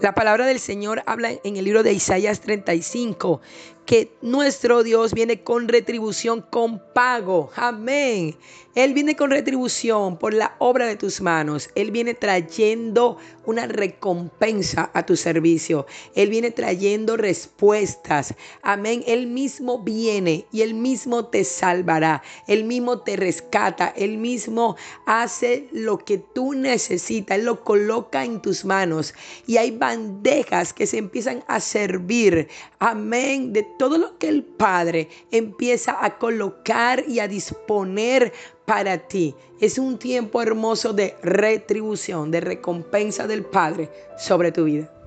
La palabra del Señor habla en el libro de Isaías 35 que nuestro Dios viene con retribución, con pago. Amén. Él viene con retribución por la obra de tus manos. Él viene trayendo una recompensa a tu servicio. Él viene trayendo respuestas. Amén. Él mismo viene y él mismo te salvará. Él mismo te rescata. Él mismo hace lo que tú necesitas. Él lo coloca en tus manos. Y hay bandejas que se empiezan a servir. Amén. De todo lo que el Padre empieza a colocar y a disponer para ti. Es un tiempo hermoso de retribución, de recompensa del Padre sobre tu vida.